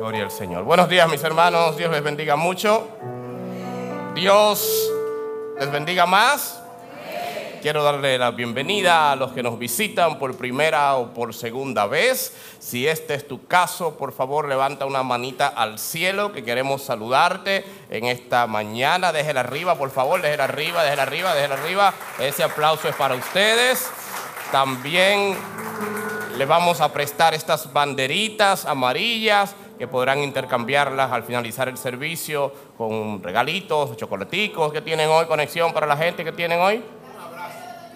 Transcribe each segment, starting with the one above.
Gloria al Señor. Buenos días mis hermanos, Dios les bendiga mucho. Dios les bendiga más. Quiero darle la bienvenida a los que nos visitan por primera o por segunda vez. Si este es tu caso, por favor levanta una manita al cielo que queremos saludarte en esta mañana. Déjela arriba, por favor, déjela arriba, déjela arriba, déjela arriba. Ese aplauso es para ustedes. También le vamos a prestar estas banderitas amarillas que podrán intercambiarlas al finalizar el servicio con regalitos, chocolaticos que tienen hoy, conexión para la gente que tienen hoy.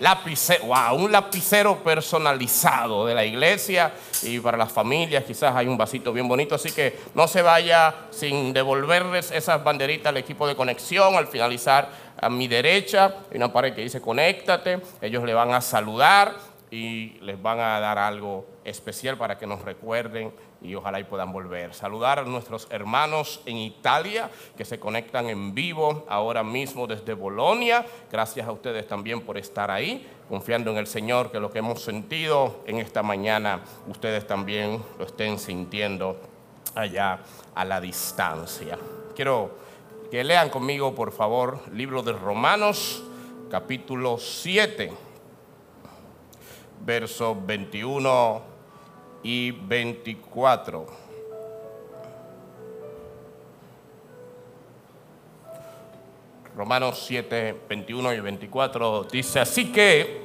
Lapicero, wow, un lapicero personalizado de la iglesia y para las familias quizás hay un vasito bien bonito, así que no se vaya sin devolverles esas banderitas al equipo de conexión al finalizar a mi derecha hay una pared que dice conéctate, ellos le van a saludar y les van a dar algo especial para que nos recuerden y ojalá y puedan volver. Saludar a nuestros hermanos en Italia que se conectan en vivo ahora mismo desde Bolonia. Gracias a ustedes también por estar ahí, confiando en el Señor que lo que hemos sentido en esta mañana ustedes también lo estén sintiendo allá a la distancia. Quiero que lean conmigo, por favor, libro de Romanos, capítulo 7 versos 21 y 24. Romanos 7, 21 y 24 dice, así que,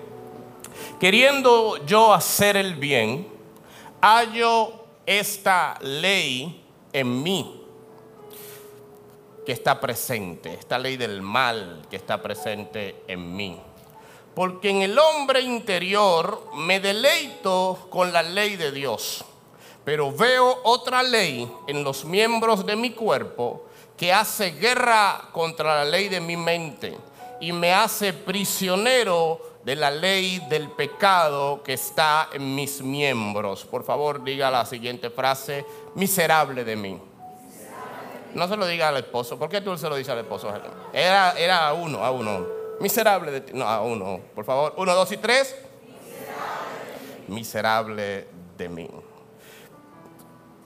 queriendo yo hacer el bien, hallo esta ley en mí que está presente, esta ley del mal que está presente en mí porque en el hombre interior me deleito con la ley de Dios, pero veo otra ley en los miembros de mi cuerpo que hace guerra contra la ley de mi mente y me hace prisionero de la ley del pecado que está en mis miembros. Por favor, diga la siguiente frase, miserable de mí. No se lo diga al esposo. ¿Por qué tú se lo dices al esposo? Era, era a uno, a uno. Miserable de ti. No, uno, por favor. Uno, dos y tres. Miserable, de mí.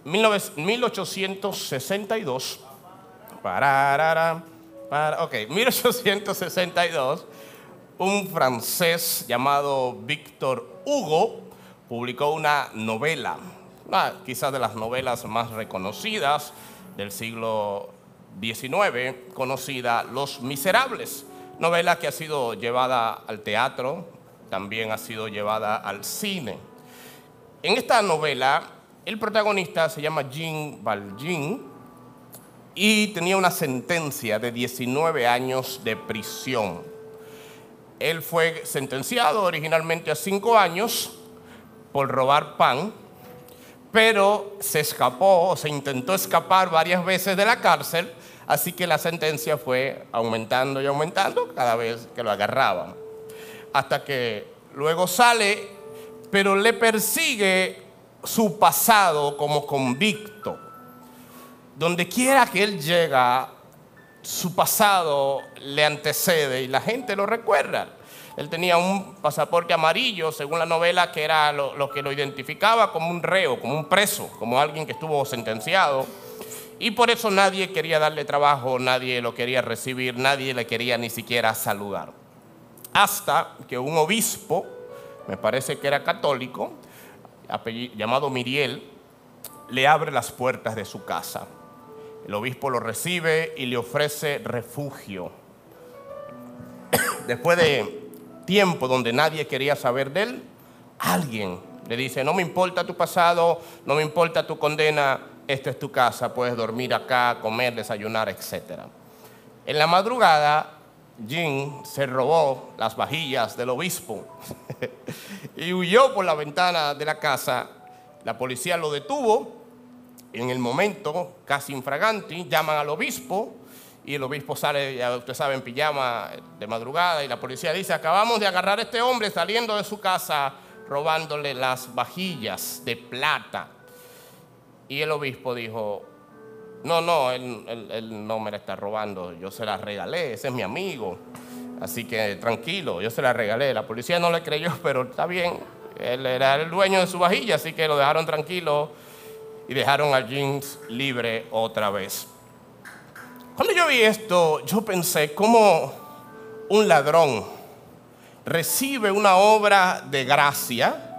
1862. Para, para, ok, 1862. Un francés llamado Víctor Hugo publicó una novela, quizás de las novelas más reconocidas del siglo XIX, conocida Los Miserables novela que ha sido llevada al teatro, también ha sido llevada al cine. En esta novela, el protagonista se llama Jean Valjean y tenía una sentencia de 19 años de prisión. Él fue sentenciado originalmente a 5 años por robar pan, pero se escapó o se intentó escapar varias veces de la cárcel Así que la sentencia fue aumentando y aumentando cada vez que lo agarraban. Hasta que luego sale, pero le persigue su pasado como convicto. Donde quiera que él llega, su pasado le antecede y la gente lo recuerda. Él tenía un pasaporte amarillo, según la novela, que era lo, lo que lo identificaba como un reo, como un preso, como alguien que estuvo sentenciado y por eso nadie quería darle trabajo, nadie lo quería recibir, nadie le quería ni siquiera saludar. Hasta que un obispo, me parece que era católico, llamado Miriel, le abre las puertas de su casa. El obispo lo recibe y le ofrece refugio. Después de tiempo donde nadie quería saber de él, alguien le dice, no me importa tu pasado, no me importa tu condena, esta es tu casa, puedes dormir acá, comer, desayunar, etc. En la madrugada, Jim se robó las vajillas del obispo y huyó por la ventana de la casa. La policía lo detuvo. En el momento, casi infraganti, llaman al obispo y el obispo sale, ya usted sabe, en pijama de madrugada y la policía dice, acabamos de agarrar a este hombre saliendo de su casa robándole las vajillas de plata y el obispo dijo, no, no, él, no me la está robando, yo se la regalé, ese es mi amigo. Así que tranquilo, yo se la regalé. La policía no le creyó, pero está bien. Él era el dueño de su vajilla, así que lo dejaron tranquilo. y dejaron a James libre otra vez. Cuando yo vi esto, yo pensé, ¿cómo un ladrón recibe una obra de gracia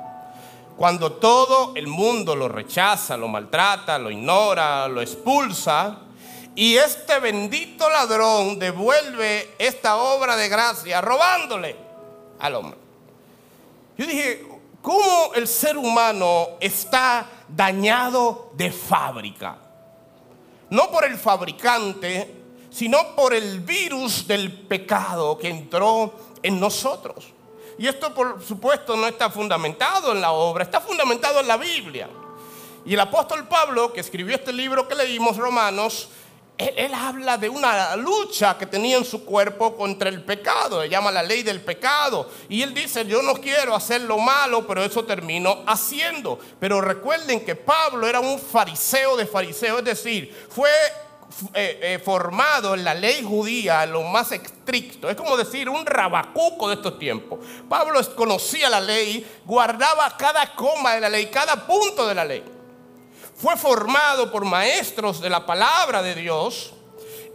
cuando todo el mundo lo rechaza, lo maltrata, lo ignora, lo expulsa? Y este bendito ladrón devuelve esta obra de gracia robándole al hombre. Yo dije, ¿cómo el ser humano está dañado de fábrica? No por el fabricante, sino por el virus del pecado que entró en nosotros. Y esto por supuesto no está fundamentado en la obra, está fundamentado en la Biblia. Y el apóstol Pablo, que escribió este libro que leímos, Romanos, él, habla de una lucha que tenía en su cuerpo contra el pecado, le llama la ley del pecado. Y él dice, yo no quiero hacer lo malo, pero eso termino haciendo. Pero recuerden que Pablo era un fariseo de fariseo, es decir, fue eh, eh, formado en la ley judía, lo más estricto. Es como decir un rabacuco de estos tiempos. Pablo conocía la ley, guardaba cada coma de la ley, cada punto de la ley fue formado por maestros de la palabra de Dios.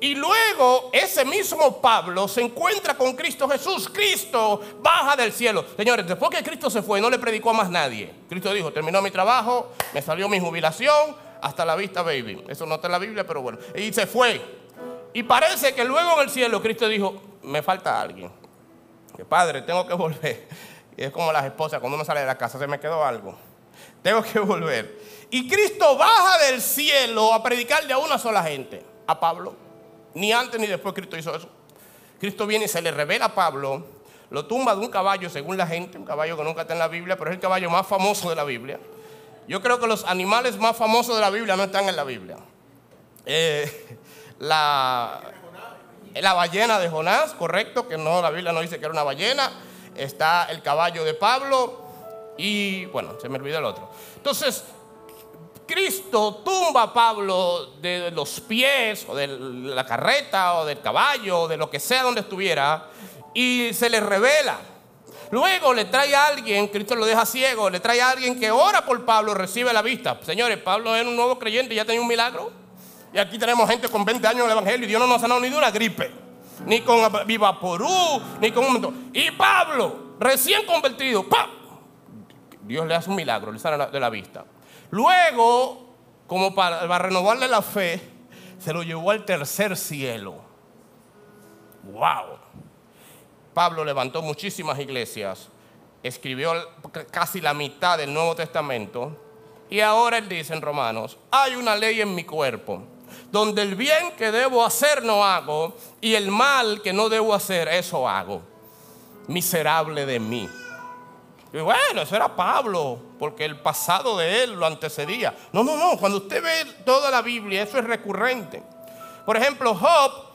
Y luego ese mismo Pablo se encuentra con Cristo Jesús. Cristo baja del cielo. Señores, después que Cristo se fue, no le predicó a más nadie. Cristo dijo, terminó mi trabajo, me salió mi jubilación, hasta la vista, baby. Eso no está en la Biblia, pero bueno. Y se fue. Y parece que luego en el cielo Cristo dijo, me falta alguien. Padre, tengo que volver. Y es como las esposas, cuando uno sale de la casa, se me quedó algo. Tengo que volver. Y Cristo baja del cielo a predicarle a una sola gente, a Pablo. Ni antes ni después Cristo hizo eso. Cristo viene y se le revela a Pablo, lo tumba de un caballo según la gente, un caballo que nunca está en la Biblia, pero es el caballo más famoso de la Biblia. Yo creo que los animales más famosos de la Biblia no están en la Biblia. Eh, la, la ballena de Jonás, correcto, que no, la Biblia no dice que era una ballena. Está el caballo de Pablo y, bueno, se me olvidó el otro. Entonces, Cristo tumba a Pablo de los pies o de la carreta o del caballo o de lo que sea donde estuviera y se le revela. Luego le trae a alguien, Cristo lo deja ciego, le trae a alguien que ora por Pablo, recibe la vista. Señores, Pablo era un nuevo creyente, ya tenía un milagro. Y aquí tenemos gente con 20 años en el Evangelio y Dios no nos ha sanado ni de una gripe, ni con vivaporú, ni con un. Y Pablo, recién convertido, Dios le hace un milagro, le sana de la vista. Luego, como para, renovarle la fe, se lo llevó al tercer cielo. ¡Wow! Pablo levantó muchísimas iglesias, escribió casi la mitad del Nuevo Testamento y ahora él dice en Romanos, hay una ley en mi cuerpo, donde el bien que debo hacer no hago y el mal que no debo hacer, eso hago. Miserable de mí. Y bueno, eso era Pablo, porque el pasado de él lo antecedía. No, no, no, cuando usted ve toda la Biblia, eso es recurrente. Por ejemplo, Job,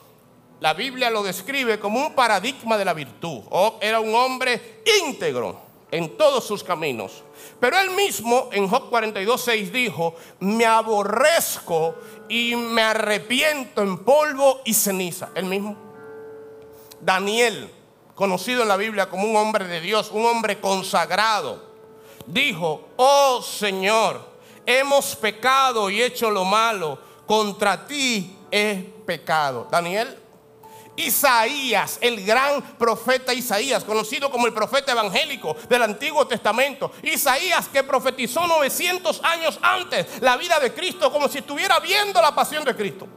la Biblia lo describe como un paradigma de la virtud. Job era un hombre íntegro en todos sus caminos. Pero él mismo en Job 42.6 dijo, me aborrezco y me arrepiento en polvo y ceniza. Él mismo. Daniel conocido en la Biblia como un hombre de Dios, un hombre consagrado, dijo, oh Señor, hemos pecado y hecho lo malo, contra ti es pecado. Daniel. Isaías, el gran profeta Isaías, conocido como el profeta evangélico del Antiguo Testamento. Isaías que profetizó 900 años antes la vida de Cristo como si estuviera viendo la pasión de Cristo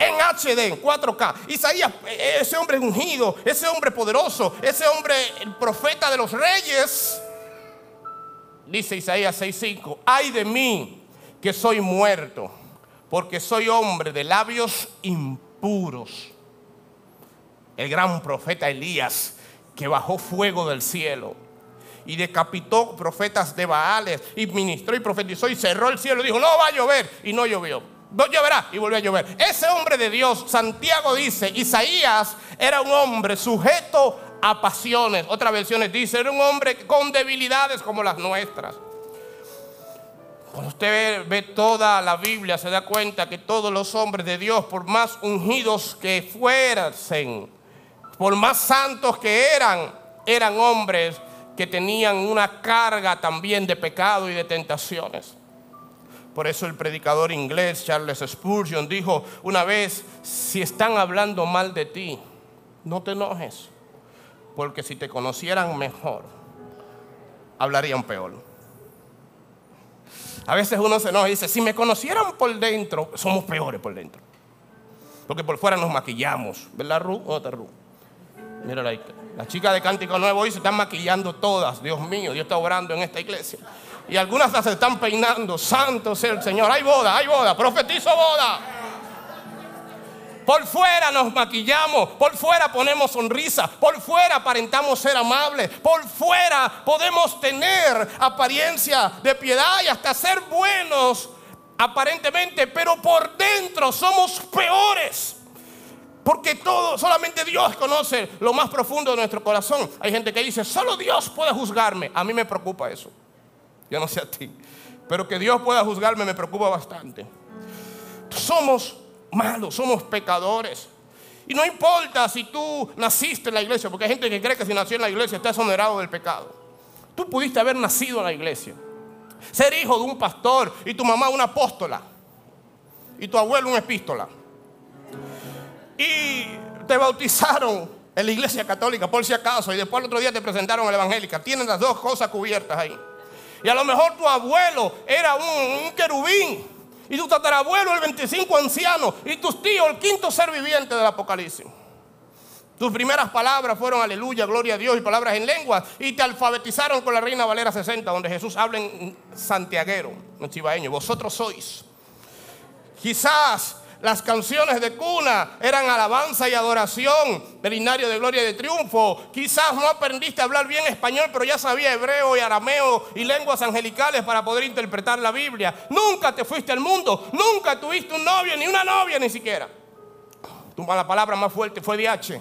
en HD, en 4K. Isaías, ese hombre ungido, ese hombre poderoso, ese hombre, el profeta de los reyes, dice Isaías 6:5, ay de mí que soy muerto, porque soy hombre de labios impuros. El gran profeta Elías, que bajó fuego del cielo y decapitó profetas de Baales y ministró y profetizó y cerró el cielo dijo, no va a llover y no llovió lloverá y volvió a llover. Ese hombre de Dios, Santiago dice, Isaías era un hombre sujeto a pasiones. Otras versiones dice, era un hombre con debilidades como las nuestras. Cuando usted ve, toda la Biblia, se da cuenta que todos los hombres de Dios, por más ungidos que fueran, por más santos que eran, eran hombres que tenían una carga también de pecado y de tentaciones. Por eso el predicador inglés Charles Spurgeon dijo una vez, si están hablando mal de ti, no te enojes, porque si te conocieran mejor, hablarían peor. A veces uno se enoja y dice, si me conocieran por dentro, somos peores por dentro. Porque por fuera nos maquillamos, ¿verdad, Ru? ¿Dónde Ru? Mira ahí. Las chicas de Cántico Nuevo hoy se están maquillando todas. Dios mío, Dios está obrando en esta iglesia. Y algunas se están peinando. Santo sea el Señor. Hay boda, hay boda. Profetizo boda. Por fuera nos maquillamos, por fuera ponemos sonrisa, por fuera aparentamos ser amables, por fuera podemos tener apariencia de piedad y hasta ser buenos aparentemente, pero por dentro somos peores. Porque todo, solamente Dios conoce lo más profundo de nuestro corazón. Hay gente que dice, solo Dios puede juzgarme. A mí me preocupa eso. Yo no sé a ti. Pero que Dios pueda juzgarme me preocupa bastante. Somos malos, somos pecadores. Y no importa si tú naciste en la iglesia, porque hay gente que cree que si nació en la iglesia está exonerado del pecado. Tú pudiste haber nacido en la iglesia, ser hijo de un pastor y tu mamá una apóstola y tu abuelo una epístola. Y te bautizaron en la iglesia católica por si acaso y después el otro día te presentaron a la evangélica. Tienen las dos cosas cubiertas ahí. Y a lo mejor tu abuelo era un, querubín. Y tu tatarabuelo el 25 anciano. Y tus tíos el quinto ser viviente del Apocalipsis. Tus primeras palabras fueron aleluya, gloria a Dios y palabras en lengua. Y te alfabetizaron con la Reina Valera 60, donde Jesús habla en santiaguero, en chivaeño. Vosotros sois. Quizás las canciones de cuna eran alabanza y adoración del de gloria y de triunfo. Quizás no aprendiste a hablar bien español, pero ya sabía hebreo y arameo y lenguas angelicales para poder interpretar la Biblia. Nunca te fuiste al mundo, nunca tuviste un novio, ni una novia ni siquiera. Tu mala palabra más fuerte fue DH.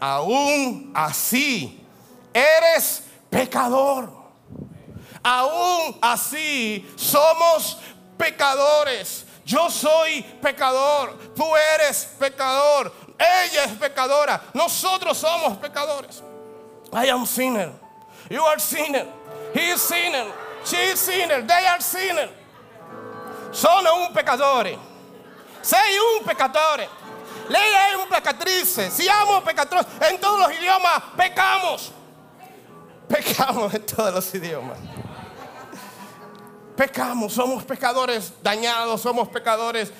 Aún así, eres pecador. Aún así, somos pecadores. Yo soy pecador. Tú eres pecador. Ella es pecadora. Nosotros somos pecadores. I am sinner. You are sinner. He is sinner. She is sinner. They are sinner. Sono un peccatore. Sei un peccatore. Lei è un peccatrice. Siamo peccatori. En todos los idiomas pecamos. Pecamos en todos los idiomas pecamos, somos pecadores dañados, somos pecadores.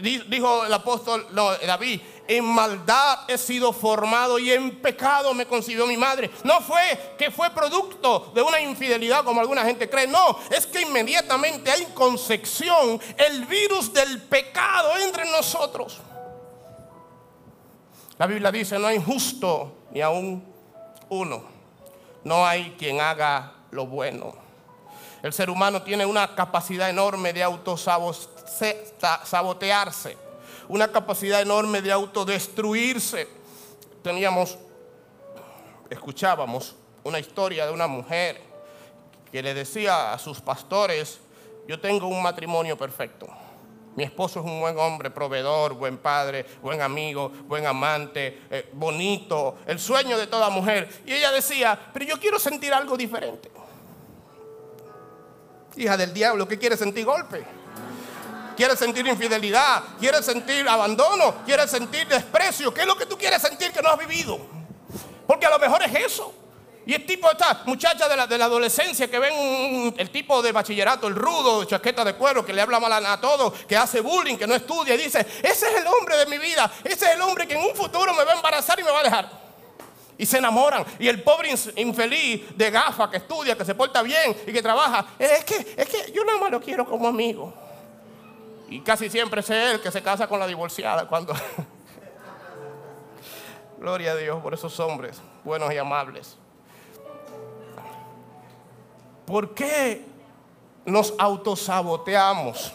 Dijo el apóstol David, en maldad he sido formado y en pecado me concibió mi madre. No fue que fue producto de una infidelidad como alguna gente cree, no, es que inmediatamente hay concepción, el virus del pecado entre nosotros. La Biblia dice, no hay justo ni aún uno, no hay quien haga lo bueno. El ser humano tiene una capacidad enorme de autosabotearse, una capacidad enorme de autodestruirse. Teníamos, escuchábamos una historia de una mujer que le decía a sus pastores, yo tengo un matrimonio perfecto. Mi esposo es un buen hombre, proveedor, buen padre, buen amigo, buen amante, eh, bonito, el sueño de toda mujer. Y ella decía, pero yo quiero sentir algo diferente. Hija del diablo, ¿qué quiere sentir golpe? ¿Quieres sentir infidelidad? ¿Quieres sentir abandono? ¿Quieres sentir desprecio? ¿Qué es lo que tú quieres sentir que no has vivido? Porque a lo mejor es eso. Y el tipo, esta muchacha de la, adolescencia que ven el tipo de bachillerato, el rudo, chaqueta de cuero, que le habla mal a, a todo, que hace bullying, que no estudia, y dice, ese es el hombre de mi vida, ese es el hombre que en un futuro me va a embarazar y me va a dejar y se enamoran. Y el pobre infeliz de gafa que estudia, que se porta bien y que trabaja, es que, es que yo nada más lo quiero como amigo. Y casi siempre es él que se casa con la divorciada cuando... Gloria a Dios por esos hombres buenos y amables. ¿Por qué nos autosaboteamos?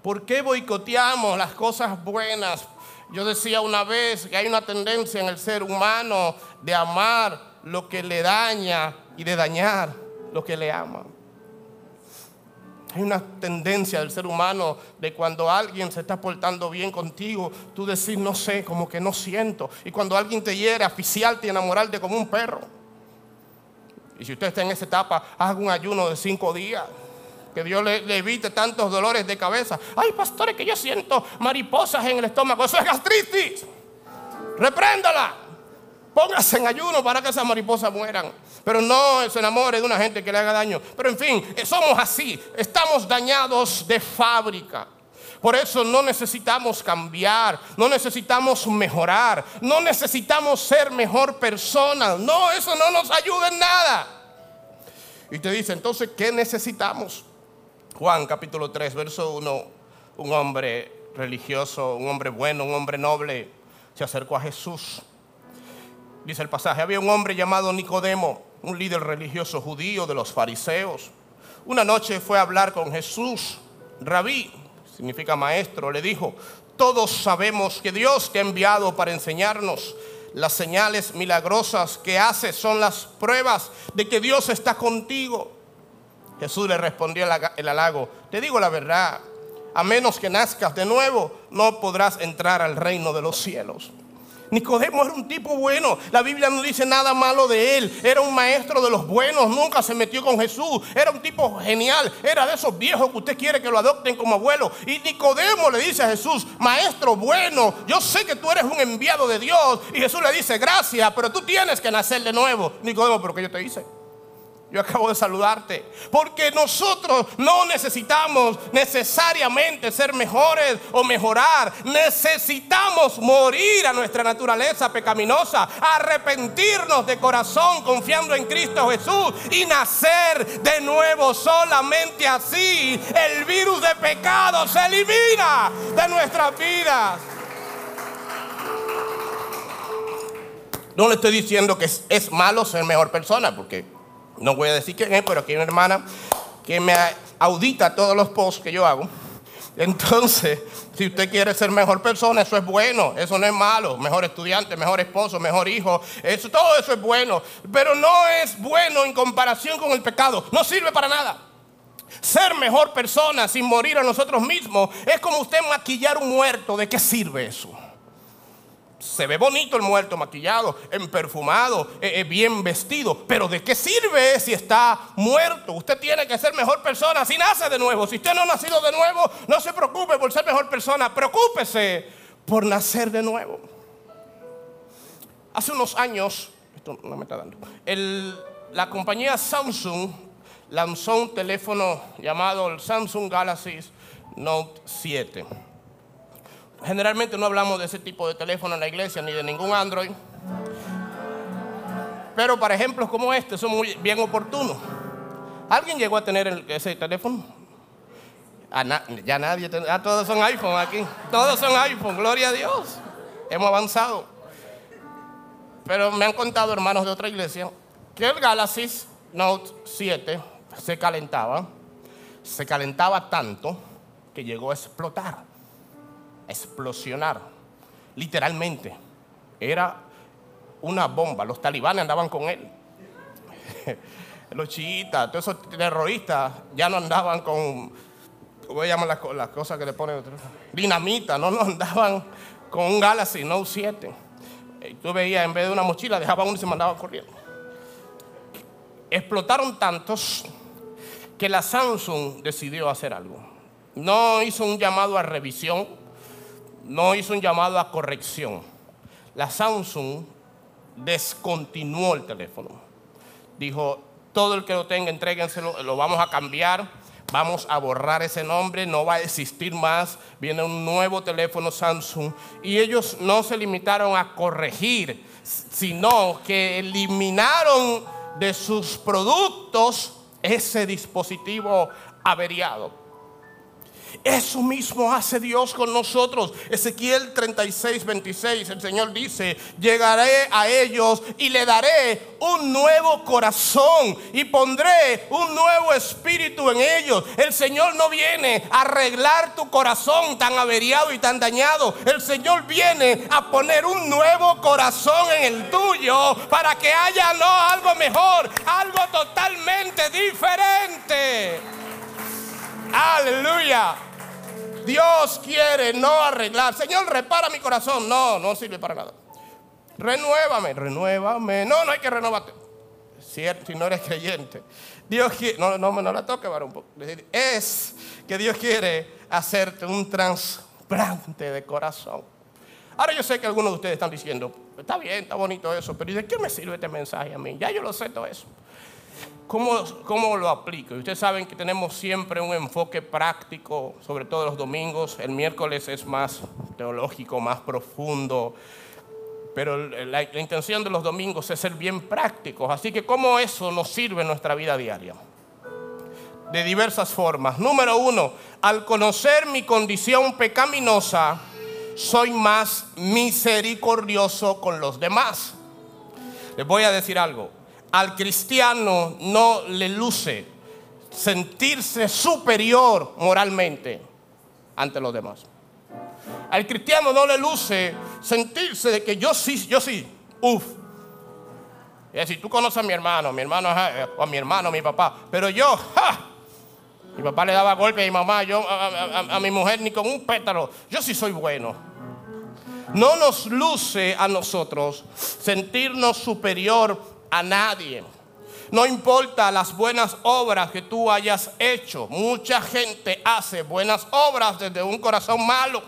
¿Por qué boicoteamos las cosas buenas? Yo decía una vez que hay una tendencia en el ser humano de amar lo que le daña y de dañar lo que le ama. Hay una tendencia del ser humano de cuando alguien se está portando bien contigo, tú decir, no sé, como que no siento. Y cuando alguien te hiere, aficiarte y enamorarte como un perro. Y si usted está en esa etapa, haga un ayuno de cinco días. Que Dios le, evite tantos dolores de cabeza. Ay, pastores, que yo siento mariposas en el estómago. Eso es gastritis. Repréndala. Póngase en ayuno para que esas mariposas mueran. Pero no se enamore de una gente que le haga daño. Pero en fin, eh, somos así. Estamos dañados de fábrica. Por eso no necesitamos cambiar, no necesitamos mejorar, no necesitamos ser mejor persona. No, eso no nos ayuda en nada. Y te dice, entonces, ¿qué necesitamos? Juan capítulo 3, verso 1, un hombre religioso, un hombre bueno, un hombre noble, se acercó a Jesús. Dice el pasaje, había un hombre llamado Nicodemo, un líder religioso judío de los fariseos. Una noche fue a hablar con Jesús. Rabí, significa maestro, le dijo, todos sabemos que Dios te ha enviado para enseñarnos. Las señales milagrosas que haces son las pruebas de que Dios está contigo. Jesús le respondió el halago, te digo la verdad, a menos que nazcas de nuevo, no podrás entrar al reino de los cielos. Nicodemo era un tipo bueno. La Biblia no dice nada malo de él. Era un maestro de los buenos. Nunca se metió con Jesús. Era un tipo genial. Era de esos viejos que usted quiere que lo adopten como abuelo. Y Nicodemo le dice a Jesús, maestro bueno, yo sé que tú eres un enviado de Dios. Y Jesús le dice, gracias, pero tú tienes que nacer de nuevo. Nicodemo, pero ¿qué yo te hice? Yo acabo de saludarte. Porque nosotros no necesitamos necesariamente ser mejores o mejorar. Necesitamos morir a nuestra naturaleza pecaminosa, arrepentirnos de corazón confiando en Cristo Jesús y nacer de nuevo. Solamente así el virus de pecado se elimina de nuestras vidas. No le estoy diciendo que es, malo ser mejor persona, porque no voy a decir quién es, pero aquí hay una hermana que me audita todos los posts que yo hago. Entonces, si usted quiere ser mejor persona, eso es bueno, eso no es malo. Mejor estudiante, mejor esposo, mejor hijo, eso, todo eso es bueno. Pero no es bueno en comparación con el pecado. No sirve para nada. Ser mejor persona sin morir a nosotros mismos es como usted maquillar un muerto. ¿De qué sirve eso? Se ve bonito el muerto, maquillado, perfumado, eh, eh, bien vestido. Pero ¿de qué sirve si está muerto? Usted tiene que ser mejor persona si nace de nuevo. Si usted no ha nacido de nuevo, no se preocupe por ser mejor persona. Preocúpese por nacer de nuevo. Hace unos años, esto no me está dando, la compañía Samsung lanzó un teléfono llamado el Samsung Galaxy Note 7 Generalmente no hablamos de ese tipo de teléfono en la iglesia ni de ningún Android. Pero para ejemplos como este son muy bien oportunos. ¿Alguien llegó a tener ese teléfono? ya nadie, ah, todos son iPhone aquí. Todos son iPhone, gloria a Dios. Hemos avanzado. Pero me han contado hermanos de otra iglesia que el Galaxy Note 7 se calentaba. Se calentaba tanto que llegó a explotar explosionar. Literalmente. Era una bomba. Los talibanes andaban con él. Los chiitas, todos esos terroristas ya no andaban con, ¿cómo llaman las, cosas que le ponen? Dinamita, no, andaban con un Galaxy Note 7. Y tú veías, en vez de una mochila, dejaban uno y se mandaban corriendo. Explotaron tantos que la Samsung decidió hacer algo. No hizo un llamado a revisión, no hizo un llamado a corrección. La Samsung descontinuó el teléfono. Dijo, todo el que lo tenga, entréguenselo, lo vamos a cambiar, vamos a borrar ese nombre, no va a existir más, viene un nuevo teléfono Samsung. Y ellos no se limitaron a corregir, sino que eliminaron de sus productos ese dispositivo averiado. Eso mismo hace Dios con nosotros. Ezequiel 36, 26, el Señor dice, llegaré a ellos y le daré un nuevo corazón y pondré un nuevo espíritu en ellos. El Señor no viene a arreglar tu corazón tan averiado y tan dañado. El Señor viene a poner un nuevo corazón en el tuyo para que haya no algo mejor, algo totalmente diferente. Aleluya. Dios quiere no arreglar. Señor, repara mi corazón. No, no sirve para nada. Renuévame, renuévame. No, no hay que renovarte. si, er, si no eres creyente. Dios quiere, no, no, no la toque, varón. Es que Dios quiere hacerte un trasplante de corazón. Ahora yo sé que algunos de ustedes están diciendo, está bien, está bonito eso, pero ¿de qué me sirve este mensaje a mí? Ya yo lo sé todo eso. ¿Cómo, ¿Cómo, lo aplico? Ustedes saben que tenemos siempre un enfoque práctico, sobre todo los domingos. El miércoles es más teológico, más profundo. Pero la, la intención de los domingos es ser bien prácticos. Así que, ¿cómo eso nos sirve en nuestra vida diaria? De diversas formas. Número uno, al conocer mi condición pecaminosa, soy más misericordioso con los demás. Les voy a decir algo. Al cristiano no le luce sentirse superior moralmente ante los demás. Al cristiano no le luce sentirse de que yo sí, yo sí, uff. Es decir, tú conoces a mi hermano, mi hermano o a mi hermano, mi papá, pero yo, ¡ja! Mi papá le daba golpe a mi mamá, yo a, a mi mujer ni con un pétalo. Yo sí soy bueno. No nos luce a nosotros sentirnos superior a nadie. No importa las buenas obras que tú hayas hecho. Mucha gente hace buenas obras desde un corazón malo.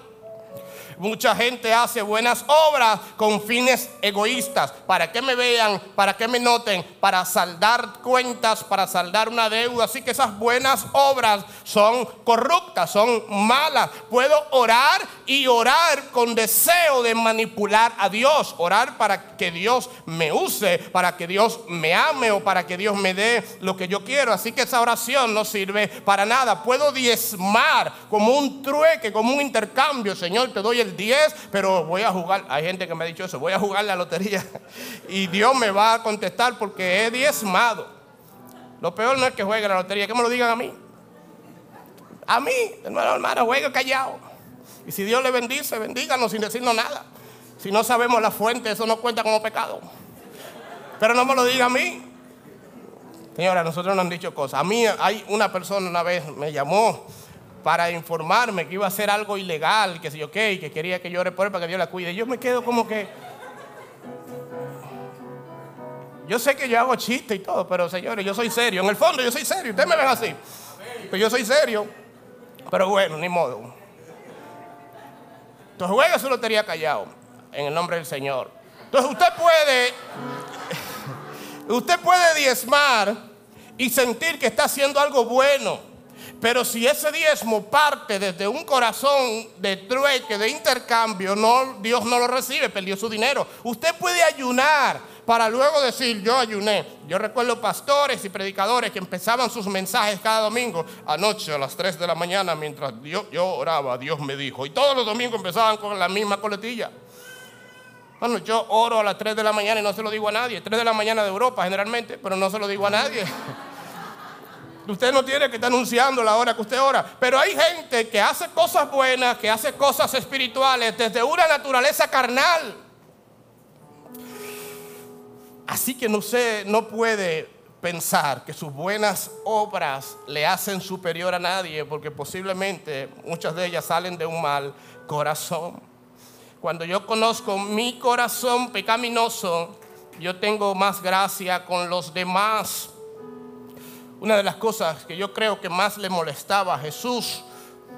Mucha gente hace buenas obras con fines egoístas. ¿Para que me vean? ¿Para que me noten? Para saldar cuentas, para saldar una deuda. Así que esas buenas obras son corruptas, son malas. Puedo orar y orar con deseo de manipular a Dios. Orar para que Dios me use, para que Dios me ame o para que Dios me dé lo que yo quiero. Así que esa oración no sirve para nada. Puedo diezmar como un trueque, como un intercambio. Señor, te doy el 10, pero voy a jugar. Hay gente que me ha dicho eso, voy a jugar la lotería y Dios me va a contestar porque he diezmado. Lo peor no es que juegue la lotería, que me lo digan a mí. A mí, hermano, hermano, juegue callado. Y si Dios le bendice, bendíganos sin decirnos nada. Si no sabemos la fuente, eso no cuenta como pecado. Pero no me lo diga a mí. Señora, nosotros nos han dicho cosas. A mí hay una persona una vez me llamó para informarme que iba a hacer algo ilegal, que si yo qué, que quería que yo por él para que Dios la cuide. Yo me quedo como que. Yo sé que yo hago chiste y todo, pero señores, yo soy serio. En el fondo, yo soy serio. Ustedes me ven así. Pero yo soy serio. Pero bueno, ni modo. Entonces juega su lotería callado. En el nombre del Señor. Entonces usted puede. Usted puede diezmar y sentir que está haciendo algo bueno. Pero si ese diezmo parte desde un corazón de trueque, de intercambio, Dios no lo recibe, perdió su dinero. Usted puede ayunar para luego decir, yo ayuné. Yo recuerdo pastores y predicadores que empezaban sus mensajes cada domingo, anoche a las 3 de la mañana, mientras yo, yo oraba, Dios me dijo. Y todos los domingos empezaban con la misma coletilla. Bueno, yo oro a las 3 de la mañana y no se lo digo a nadie. 3 de la mañana de Europa generalmente, pero no se lo digo a nadie. Usted no tiene que estar anunciando la hora que usted ora. Pero hay gente que hace cosas buenas, que hace cosas espirituales desde una naturaleza carnal. Así que no, sé, no puede pensar que sus buenas obras le hacen superior a nadie, porque posiblemente muchas de ellas salen de un mal corazón. Cuando yo conozco mi corazón pecaminoso, yo tengo más gracia con los demás una de las cosas que yo creo que más le molestaba a Jesús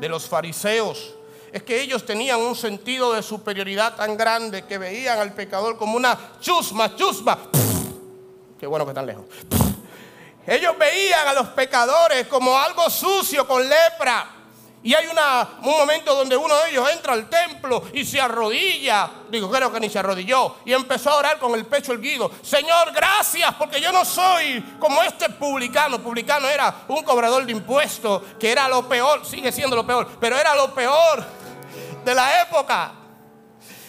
de los fariseos es que ellos tenían un sentido de superioridad tan grande que veían al pecador como una chusma, chusma. Qué bueno que están lejos. Ellos veían a los pecadores como algo sucio con lepra. Y hay un momento donde uno de ellos entra al templo y se arrodilla. Digo, creo que ni se arrodilló. Y empezó a orar con el pecho erguido. Señor, gracias, porque yo no soy como este publicano. Publicano era un cobrador de impuestos, que era lo peor, sigue siendo lo peor, pero era lo peor de la época.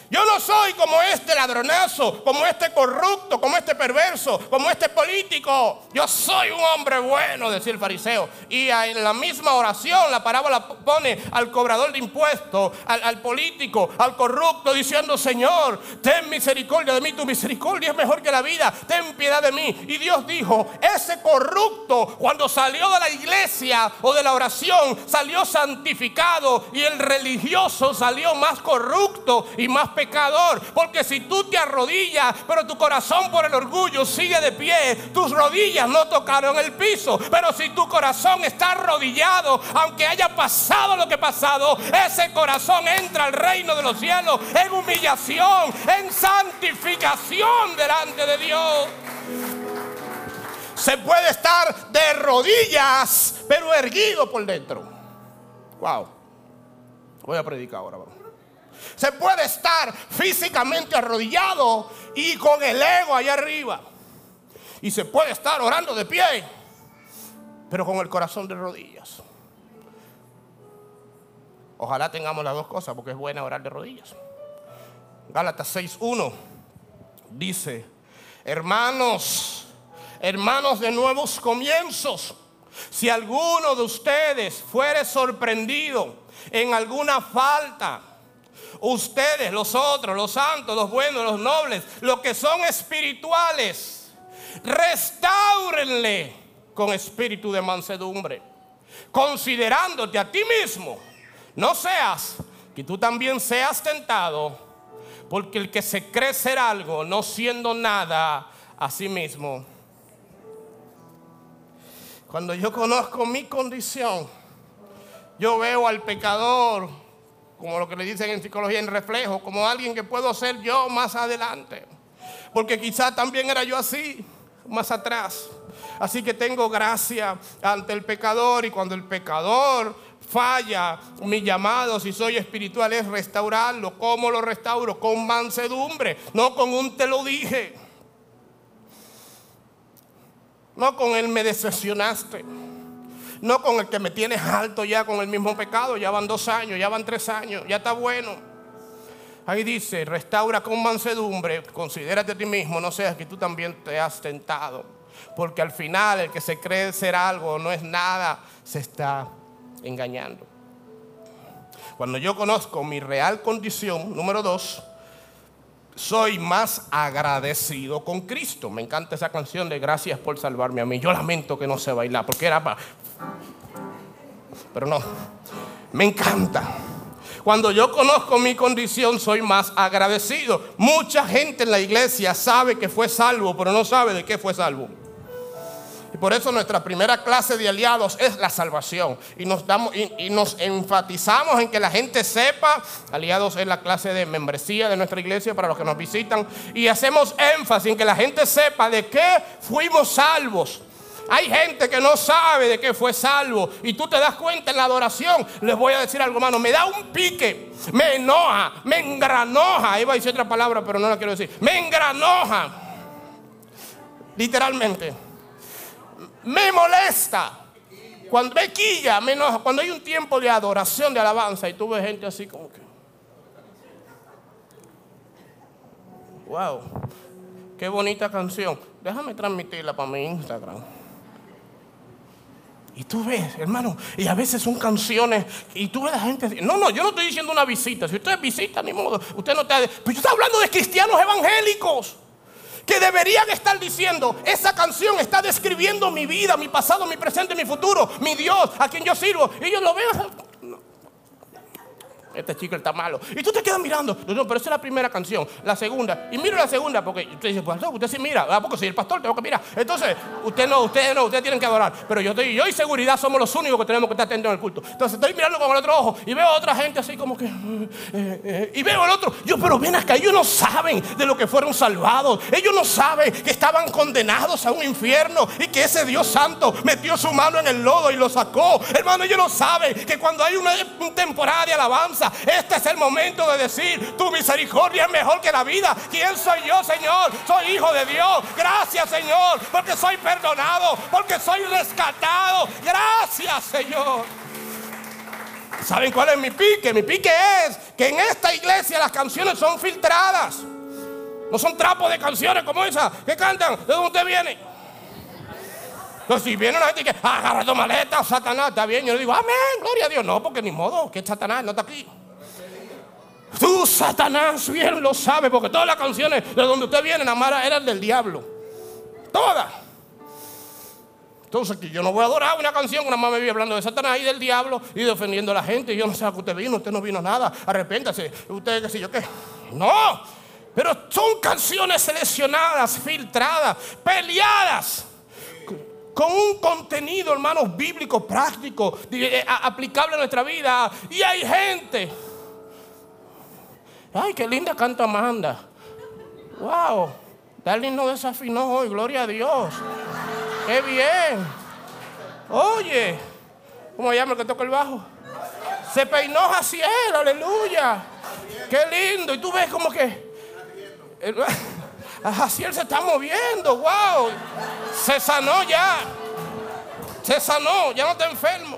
Yo no soy como este ladronazo, como este corrupto, como este perverso, como este político. Yo soy un hombre bueno, decía el fariseo. Y en la misma oración la parábola pone al cobrador de impuestos, al, político, al corrupto, diciendo, Señor, ten misericordia de mí, tu misericordia es mejor que la vida, ten piedad de mí. Y Dios dijo, ese corrupto cuando salió de la iglesia o de la oración, salió santificado y el religioso salió más corrupto y más pecador. Porque si tú te arrodillas, pero tu corazón por el orgullo sigue de pie, tus rodillas no tocaron el piso. Pero si tu corazón está arrodillado, aunque haya pasado lo que ha pasado, ese corazón entra al reino de los cielos en humillación, en santificación delante de Dios. Se puede estar de rodillas, pero erguido por dentro. Wow. Voy a predicar ahora. Se puede estar físicamente arrodillado y con el ego allá arriba. Y se puede estar orando de pie, pero con el corazón de rodillas. Ojalá tengamos las dos cosas, porque es buena orar de rodillas. Gálatas 6.1 dice, hermanos, hermanos de nuevos comienzos, si alguno de ustedes fuere sorprendido en alguna falta, ustedes, los otros, los santos, los buenos, los nobles, los que son espirituales, restáurenle con espíritu de mansedumbre, considerándote a ti mismo, no seas que tú también seas tentado, porque el que se cree ser algo, no siendo nada a sí mismo. Cuando yo conozco mi condición, yo veo al pecador, como lo que le dicen en psicología en reflejo, como alguien que puedo ser yo más adelante. Porque quizá también era yo así, más atrás. Así que tengo gracia ante el pecador y cuando el pecador falla, mi llamado, si soy espiritual, es restaurarlo. ¿Cómo lo restauro? Con mansedumbre, no con un te lo dije. No con el me decepcionaste. No con el que me tienes alto ya con el mismo pecado. Ya van dos años, ya van tres años, ya está bueno. Ahí dice, restaura con mansedumbre, considérate a ti mismo, no seas que tú también te has tentado. Porque al final el que se cree ser algo no es nada, se está engañando. Cuando yo conozco mi real condición, número dos, soy más agradecido con Cristo. Me encanta esa canción de Gracias por salvarme a mí. Yo lamento que no sé bailar, porque era para... Pero no, me encanta. Cuando yo conozco mi condición, soy más agradecido. Mucha gente en la iglesia sabe que fue salvo, pero no sabe de qué fue salvo. Y por eso nuestra primera clase de aliados es la salvación. Y nos, damos, y, nos enfatizamos en que la gente sepa, aliados es la clase de membresía de nuestra iglesia para los que nos visitan. Y hacemos énfasis en que la gente sepa de qué fuimos salvos. Hay gente que no sabe de qué fue salvo. Y tú te das cuenta en la adoración. Les voy a decir algo, hermano. Me da un pique. Me enoja. Me engranoja. Iba a decir otra palabra, pero no la quiero decir. Me engranoja. Literalmente me molesta. Cuando me quilla, me enoja. Cuando hay un tiempo de adoración, de alabanza, y tú ves gente así como que. Wow, qué bonita canción. Déjame transmitirla para mi Instagram. Y tú ves, hermano, y a veces son canciones, y tú ves a la gente. No, no, yo no estoy diciendo una visita. Si usted visita, ni modo, usted no está. Pero yo estoy hablando de cristianos evangélicos que deberían estar diciendo, esa canción está describiendo mi vida, mi pasado, mi presente, mi futuro, mi Dios, a quien yo sirvo. Y yo lo veo este chico está malo. Y tú te quedas mirando. No, pero esa es la primera canción. La segunda. Y miro la segunda porque usted dice, pues usted sí mira. ¿A poco soy el pastor? Tengo que mirar. Entonces, usted no, usted no, ustedes tienen que adorar. Pero yo, estoy, yo y seguridad somos los únicos que tenemos que estar atentos en el culto. Entonces estoy mirando con el otro ojo y veo a otra gente así como que... Eh, eh, y veo al otro. Yo, pero ven acá, ellos no saben de lo que fueron salvados. Ellos no saben que estaban condenados a un infierno y que ese Dios santo metió su mano en el lodo y lo sacó. Hermano, ellos no saben que cuando hay una temporada de alabanza, este es el momento de decir, tu misericordia es mejor que la vida. ¿Quién soy yo, Señor? Soy hijo de Dios. Gracias, Señor, porque soy perdonado, porque soy rescatado. Gracias, Señor. ¿Saben cuál es mi pique? Mi pique es que en esta iglesia las canciones son filtradas. No son trapos de canciones como esa que cantan. ¿De dónde usted viene? Entonces, si viene una gente que agarra tu maleta, Satanás, está bien. Yo le digo, amén, gloria a Dios. No, porque ni modo, que Satanás no está aquí. Tú, Satanás, bien lo sabe, porque todas las canciones de donde usted viene, Namara, eran del diablo. Todas. Entonces, yo no voy a adorar una canción que una mamá me vive hablando de Satanás y del diablo y defendiendo a la gente. Yo no sé a qué usted vino, usted no vino nada. Arrepéntase. Usted, qué sé yo qué. No, pero son canciones seleccionadas, filtradas, peleadas con un contenido, hermanos, bíblico, práctico, eh, aplicable a nuestra vida. Y hay gente. Ay, qué linda canta Amanda. Wow. Darling no desafinó hoy, gloria a Dios. Qué bien. Oye, ¿cómo llama el que toca el bajo? Se peinó él, aleluya. Qué lindo. Y tú ves como que. Así él se está moviendo, wow. Se sanó ya. Se sanó, ya no está enfermo.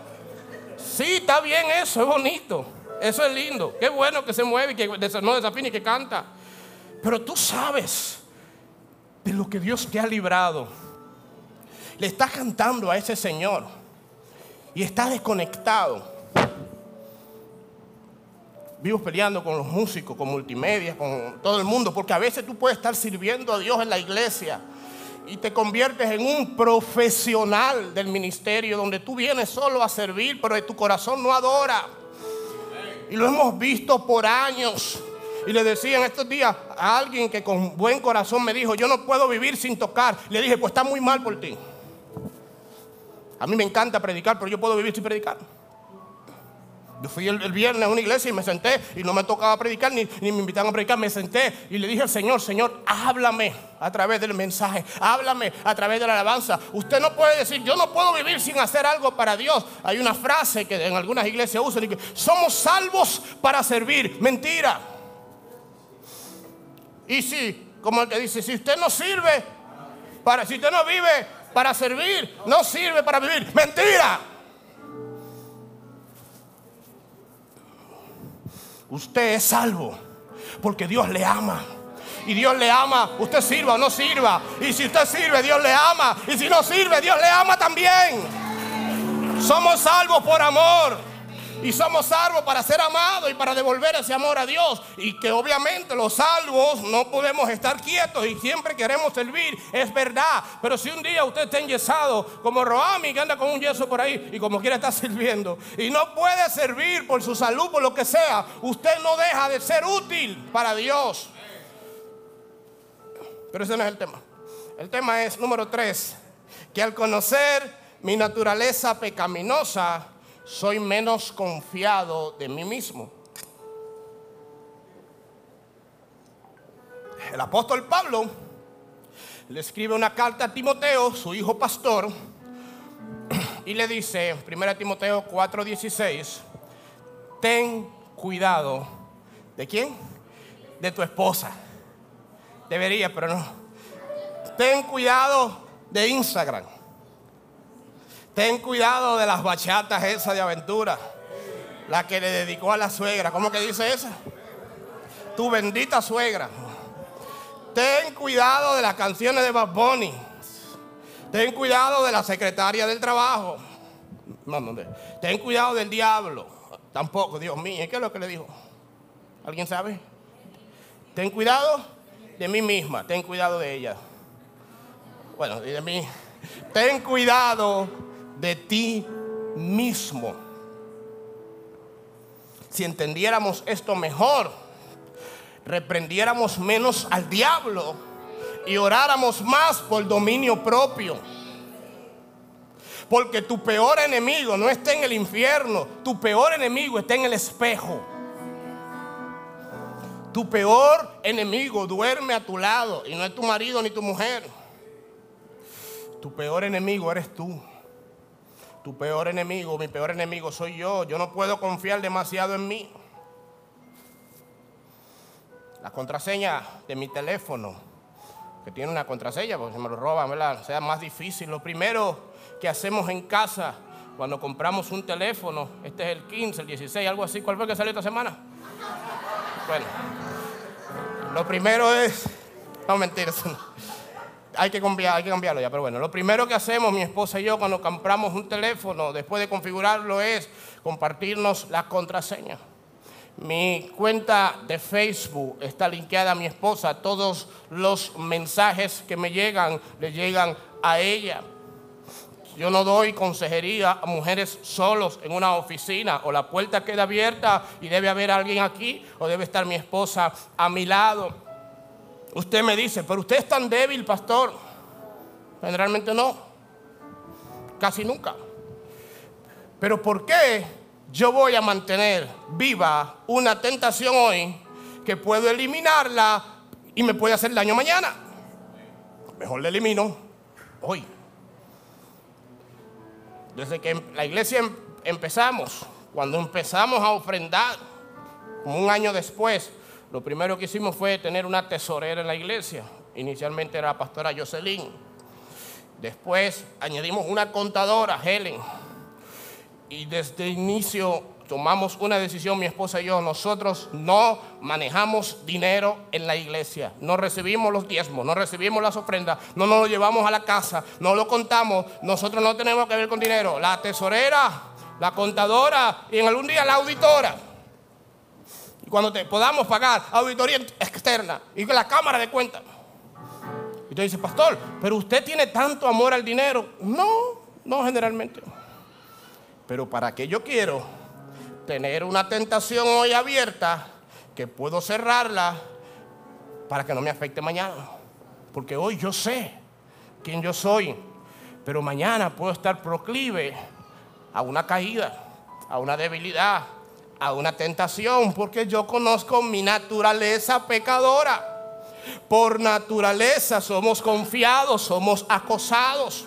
Sí, está bien eso, es bonito. Eso es lindo. Qué bueno que se mueve y que no desafina y que canta. Pero tú sabes de lo que Dios te ha librado. Le estás cantando a ese Señor y estás desconectado vivo peleando con los músicos, con multimedia, con todo el mundo, porque a veces tú puedes estar sirviendo a Dios en la iglesia y te conviertes en un profesional del ministerio donde tú vienes solo a servir, pero tu corazón no adora. Y lo hemos visto por años. Y le decía en estos días a alguien que con buen corazón me dijo, yo no puedo vivir sin tocar. Le dije, pues está muy mal por ti. A mí me encanta predicar, pero yo puedo vivir sin predicar. Yo fui el, viernes a una iglesia y me senté y no me tocaba predicar ni, ni, me invitaban a predicar. Me senté y le dije al Señor, Señor, háblame a través del mensaje, háblame a través de la alabanza. Usted no puede decir, yo no puedo vivir sin hacer algo para Dios. Hay una frase que en algunas iglesias usan que somos salvos para servir. Mentira. Y si, como el que dice, si usted no sirve, para, si usted no vive para servir, no sirve para vivir. Mentira. Usted es salvo porque Dios le ama. Y Dios le ama, usted sirva o no sirva. Y si usted sirve, Dios le ama. Y si no sirve, Dios le ama también. Somos salvos por amor. Y somos salvos para ser amados y para devolver ese amor a Dios. Y que obviamente los salvos no podemos estar quietos y siempre queremos servir, es verdad. Pero si un día usted está enyesado, como Roami que anda con un yeso por ahí y como quiera estar sirviendo, y no puede servir por su salud, por lo que sea, usted no deja de ser útil para Dios. Pero ese no es el tema. El tema es número tres, que al conocer mi naturaleza pecaminosa, soy menos confiado de mí mismo. El apóstol Pablo le escribe una carta a Timoteo, su hijo pastor, y le dice, 1 Timoteo 4:16, ten cuidado. ¿De quién? De tu esposa. Debería, pero no. Ten cuidado de Instagram. Ten cuidado de las bachatas esas de aventura. La que le dedicó a la suegra. ¿Cómo que dice esa? Tu bendita suegra. Ten cuidado de las canciones de Bad Bunny. Ten cuidado de la secretaria del trabajo. Ten cuidado del diablo. Tampoco, Dios mío. ¿Qué es lo que le dijo? ¿Alguien sabe? Ten cuidado de mí misma. Ten cuidado de ella. Bueno, y de mí. Ten cuidado de ti mismo. Si entendiéramos esto mejor, reprendiéramos menos al diablo y oráramos más por dominio propio. Porque tu peor enemigo no está en el infierno, tu peor enemigo está en el espejo. Tu peor enemigo duerme a tu lado y no es tu marido ni tu mujer. Tu peor enemigo eres tú. Tu peor enemigo, mi peor enemigo soy yo. Yo no puedo confiar demasiado en mí. La contraseña de mi teléfono, que tiene una contraseña, porque se me lo roban, ¿verdad? Sea más difícil. Lo primero que hacemos en casa cuando compramos un teléfono, este es el 15, el 16, algo así. ¿Cuál fue que salió esta semana? Bueno, lo primero es. No, mentiras hay que, cambiarlo ya, pero bueno, lo primero que hacemos mi esposa y yo cuando compramos un teléfono, después de configurarlo, es compartirnos las contraseñas. Mi cuenta de Facebook está linkeada a mi esposa. Todos los mensajes que me llegan le llegan a ella. Yo no doy consejería a mujeres solos en una oficina o la puerta queda abierta y debe haber alguien aquí o debe estar mi esposa a mi lado. Usted me dice, pero usted es tan débil, pastor. Generalmente no. Casi nunca. Pero ¿por qué yo voy a mantener viva una tentación hoy que puedo eliminarla y me puede hacer daño mañana? Mejor la elimino hoy. Desde que la iglesia em, empezamos, cuando empezamos a ofrendar, como un año después, lo primero que hicimos fue tener una tesorera en la iglesia. Inicialmente era la pastora Jocelyn. Después añadimos una contadora, Helen. Y desde el inicio tomamos una decisión, mi esposa y yo, nosotros no manejamos dinero en la iglesia, no recibimos los diezmos, no recibimos las ofrendas, no nos lo llevamos a la casa, no lo contamos, nosotros no tenemos que ver con dinero, la tesorera, la contadora y en algún día la auditora. Cuando te podamos pagar auditoría externa y la cámara de cuentas. Y tú dices, pastor, pero usted tiene tanto amor al dinero. No, no generalmente. Pero para qué yo quiero tener una tentación hoy abierta que puedo cerrarla para que no me afecte mañana. Porque hoy yo sé quién yo soy, pero mañana puedo estar proclive a una caída, a una debilidad, a una tentación, porque yo conozco mi naturaleza pecadora. Por naturaleza somos confiados, somos acosados.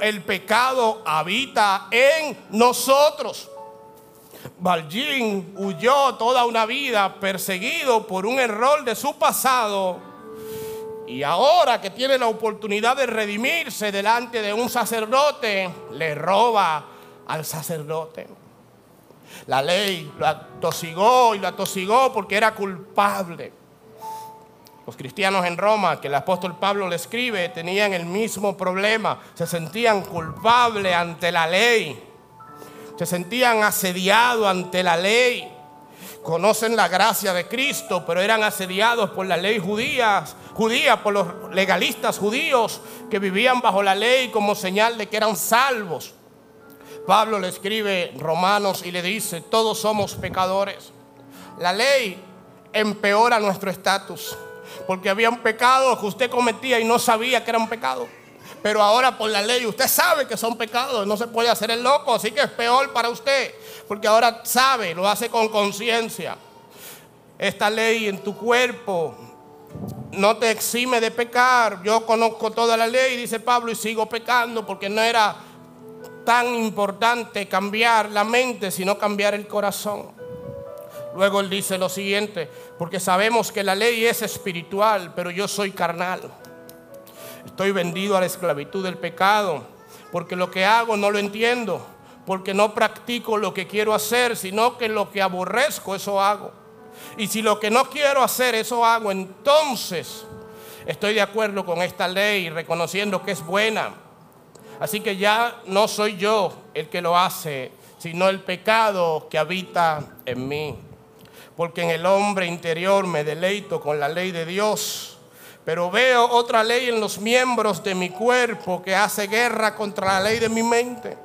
El pecado habita en nosotros. Valjín huyó toda una vida perseguido por un error de su pasado y ahora que tiene la oportunidad de redimirse delante de un sacerdote, le roba al sacerdote. La ley lo atosigó y lo atosigó porque era culpable. Los cristianos en Roma, que el apóstol Pablo le escribe, tenían el mismo problema. Se sentían culpables ante la ley se sentían asediados ante la ley. Conocen la gracia de Cristo, pero eran asediados por la ley judía, judía, por los legalistas judíos que vivían bajo la ley como señal de que eran salvos. Pablo le escribe Romanos y le dice, todos somos pecadores. La ley empeora nuestro estatus, porque había un pecado que usted cometía y no sabía que era un pecado. Pero ahora por la ley usted sabe que son pecados, no se puede hacer el loco, así que es peor para usted, porque ahora sabe, lo hace con conciencia. Esta ley en tu cuerpo no te exime de pecar. Yo conozco toda la ley, dice Pablo, y sigo pecando porque no era tan importante cambiar la mente, sino cambiar el corazón. Luego él dice lo siguiente, porque sabemos que la ley es espiritual, pero yo soy carnal. Estoy vendido a la esclavitud del pecado, porque lo que hago no lo entiendo, porque no practico lo que quiero hacer, sino que lo que aborrezco, eso hago. Y si lo que no quiero hacer, eso hago, entonces estoy de acuerdo con esta ley, reconociendo que es buena. Así que ya no soy yo el que lo hace, sino el pecado que habita en mí. Porque en el hombre interior me deleito con la ley de Dios pero veo otra ley en los miembros de mi cuerpo que hace guerra contra la ley de mi mente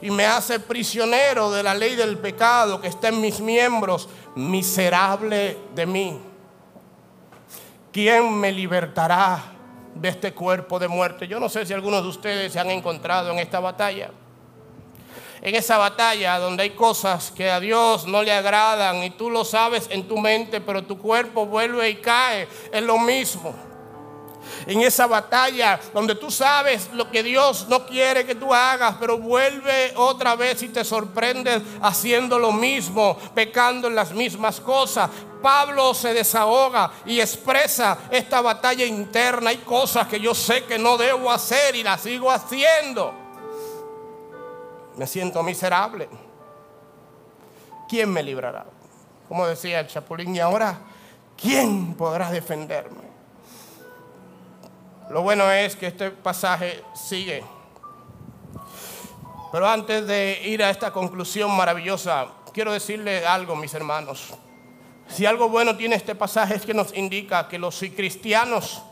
y me hace prisionero de la ley del pecado que está en mis miembros, miserable de mí. ¿Quién me libertará de este cuerpo de muerte? Yo no sé si algunos de ustedes se han encontrado en esta batalla. En esa batalla donde hay cosas que a Dios no le agradan y tú lo sabes en tu mente, pero tu cuerpo vuelve y cae, es lo mismo en esa batalla donde tú sabes lo que Dios no quiere que tú hagas, pero vuelve otra vez y te sorprendes haciendo lo mismo, pecando en las mismas cosas. Pablo se desahoga y expresa esta batalla interna. Hay cosas que yo sé que no debo hacer y las sigo haciendo. Me siento miserable. ¿Quién me librará? Como decía el Chapulín, y ahora, ¿quién podrá defenderme? Lo bueno es que este pasaje sigue. Pero antes de ir a esta conclusión maravillosa, quiero decirle algo, mis hermanos. Si algo bueno tiene este pasaje es que nos indica que los cristianos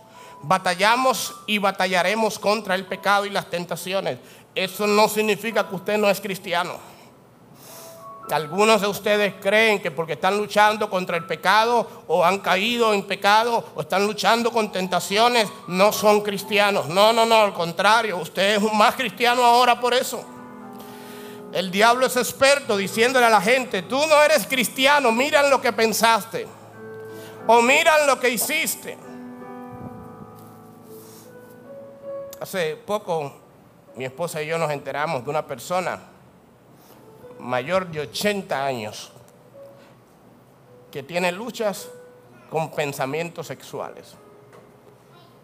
batallamos y batallaremos contra el pecado y las tentaciones. eso no significa que usted no es cristiano. Algunos de ustedes creen que porque están luchando contra el pecado o han caído en pecado o están luchando con tentaciones, no son cristianos. No, no, no, al contrario, usted es más cristiano ahora por eso. El diablo es experto diciéndole a la gente, tú no eres cristiano, miran lo que pensaste o miran lo que hiciste. Hace poco mi esposa y yo nos enteramos de una persona mayor de 80 años que tiene luchas con pensamientos sexuales.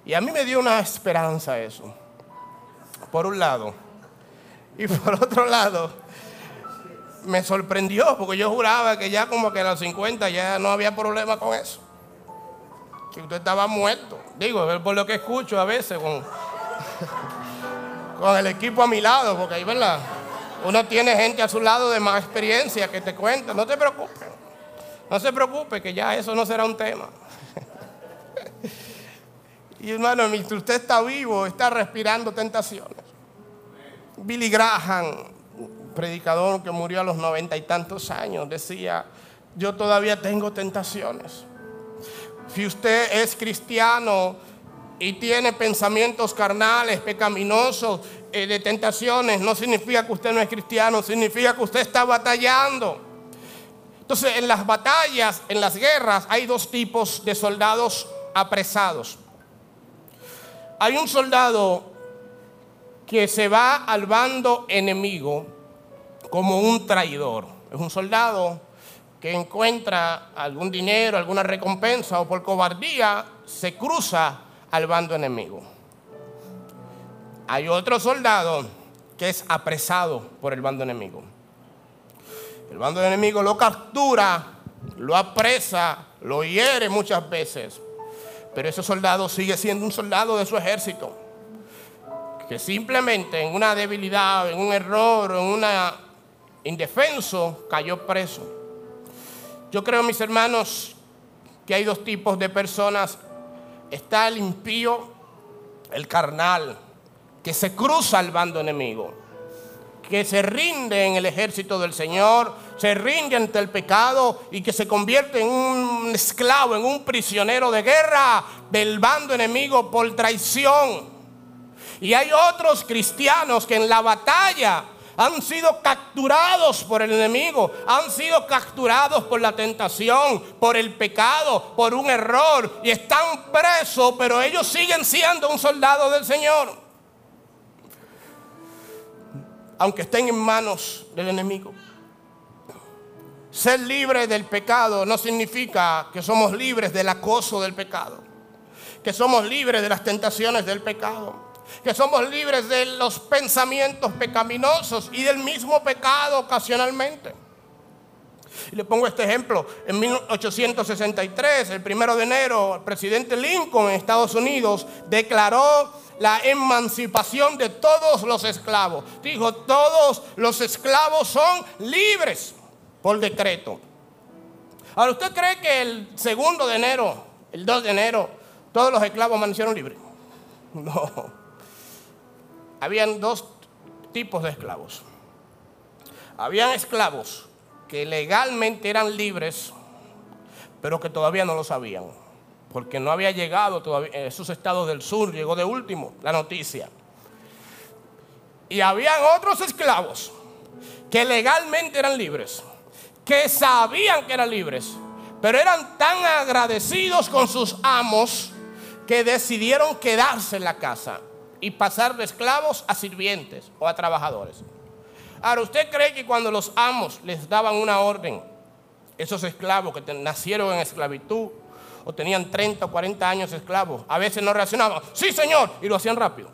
Y a mí me dio una esperanza eso, por un lado. Y por otro lado, me sorprendió porque yo juraba que ya como que a los 50 ya no había problema con eso. Que usted estaba muerto. Digo, por lo que escucho a veces con, con el equipo a mi lado, porque ahí, ¿verdad? Uno tiene gente a su lado de más experiencia que te cuenta. No te preocupes. No se preocupe que ya eso no será un tema. y hermano, mientras usted está vivo, está respirando tentaciones. Billy Graham, predicador que murió a los noventa y tantos años, decía, yo todavía tengo tentaciones. Si usted es cristiano y tiene pensamientos carnales, pecaminosos, eh, de tentaciones, no significa que usted no es cristiano, significa que usted está batallando. Entonces, en las batallas, en las guerras, hay dos tipos de soldados apresados. Hay un soldado que se va al bando enemigo como un traidor. Es un soldado que encuentra algún dinero, alguna recompensa o por cobardía se cruza al bando enemigo. Hay otro soldado que es apresado por el bando enemigo. El bando enemigo lo captura, lo apresa, lo hiere muchas veces. Pero ese soldado sigue siendo un soldado de su ejército. Que simplemente en una debilidad, en un error, en una indefenso, cayó preso. Yo creo, mis hermanos, que hay dos tipos de personas. Está el impío, el carnal, que se cruza al bando enemigo, que se rinde en el ejército del Señor, se rinde ante el pecado y que se convierte en un esclavo, en un prisionero de guerra del bando enemigo por traición. Y hay otros cristianos que en la batalla han sido capturados por el enemigo, han sido capturados por la tentación, por el pecado, por un error y están presos, pero ellos siguen siendo un soldado del Señor aunque estén en manos del enemigo. Ser libre del pecado no significa que somos libres del acoso del pecado, que somos libres de las tentaciones del pecado, que somos libres de los pensamientos pecaminosos y del mismo pecado ocasionalmente. Y le pongo este ejemplo. En 1863, el primero de enero, el presidente Lincoln en Estados Unidos declaró la emancipación de todos los esclavos. Dijo, todos los esclavos son libres por decreto. Ahora, ¿usted cree que el segundo de enero, el 2 de enero, todos los esclavos amanecieron libres? No. Habían dos tipos de esclavos. Habían esclavos que legalmente eran libres, pero que todavía no lo sabían porque no había llegado todavía, esos estados del sur, llegó de último la noticia. Y habían otros esclavos que legalmente eran libres, que sabían que eran libres, pero eran tan agradecidos con sus amos que decidieron quedarse en la casa y pasar de esclavos a sirvientes o a trabajadores. Ahora, ¿usted cree que cuando los amos les daban una orden, esos esclavos que nacieron en esclavitud, o tenían 30 o 40 años esclavos. A veces no reaccionaban, sí señor, y lo hacían rápido.